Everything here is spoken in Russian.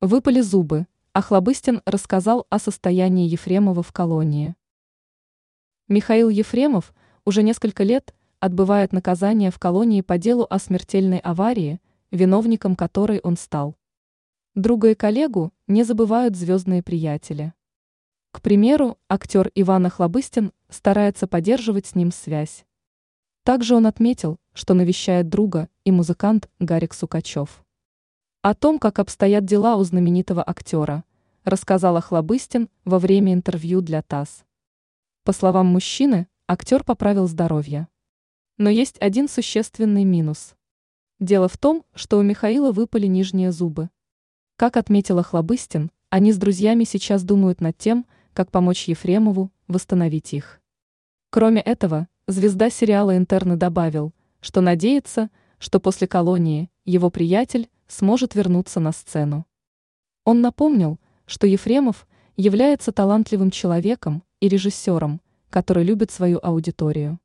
Выпали зубы, а Хлобыстин рассказал о состоянии Ефремова в колонии. Михаил Ефремов уже несколько лет отбывает наказание в колонии по делу о смертельной аварии, виновником которой он стал. Друга и коллегу не забывают звездные приятели. К примеру, актер Иван Охлобыстин старается поддерживать с ним связь. Также он отметил, что навещает друга и музыкант Гарик Сукачев. О том, как обстоят дела у знаменитого актера, рассказал Охлобыстин во время интервью для ТАСС. По словам мужчины, актер поправил здоровье. Но есть один существенный минус. Дело в том, что у Михаила выпали нижние зубы. Как отметила Хлобыстин, они с друзьями сейчас думают над тем, как помочь Ефремову восстановить их. Кроме этого, звезда сериала «Интерны» добавил, что надеется, что после колонии его приятель сможет вернуться на сцену. Он напомнил, что Ефремов является талантливым человеком и режиссером, который любит свою аудиторию.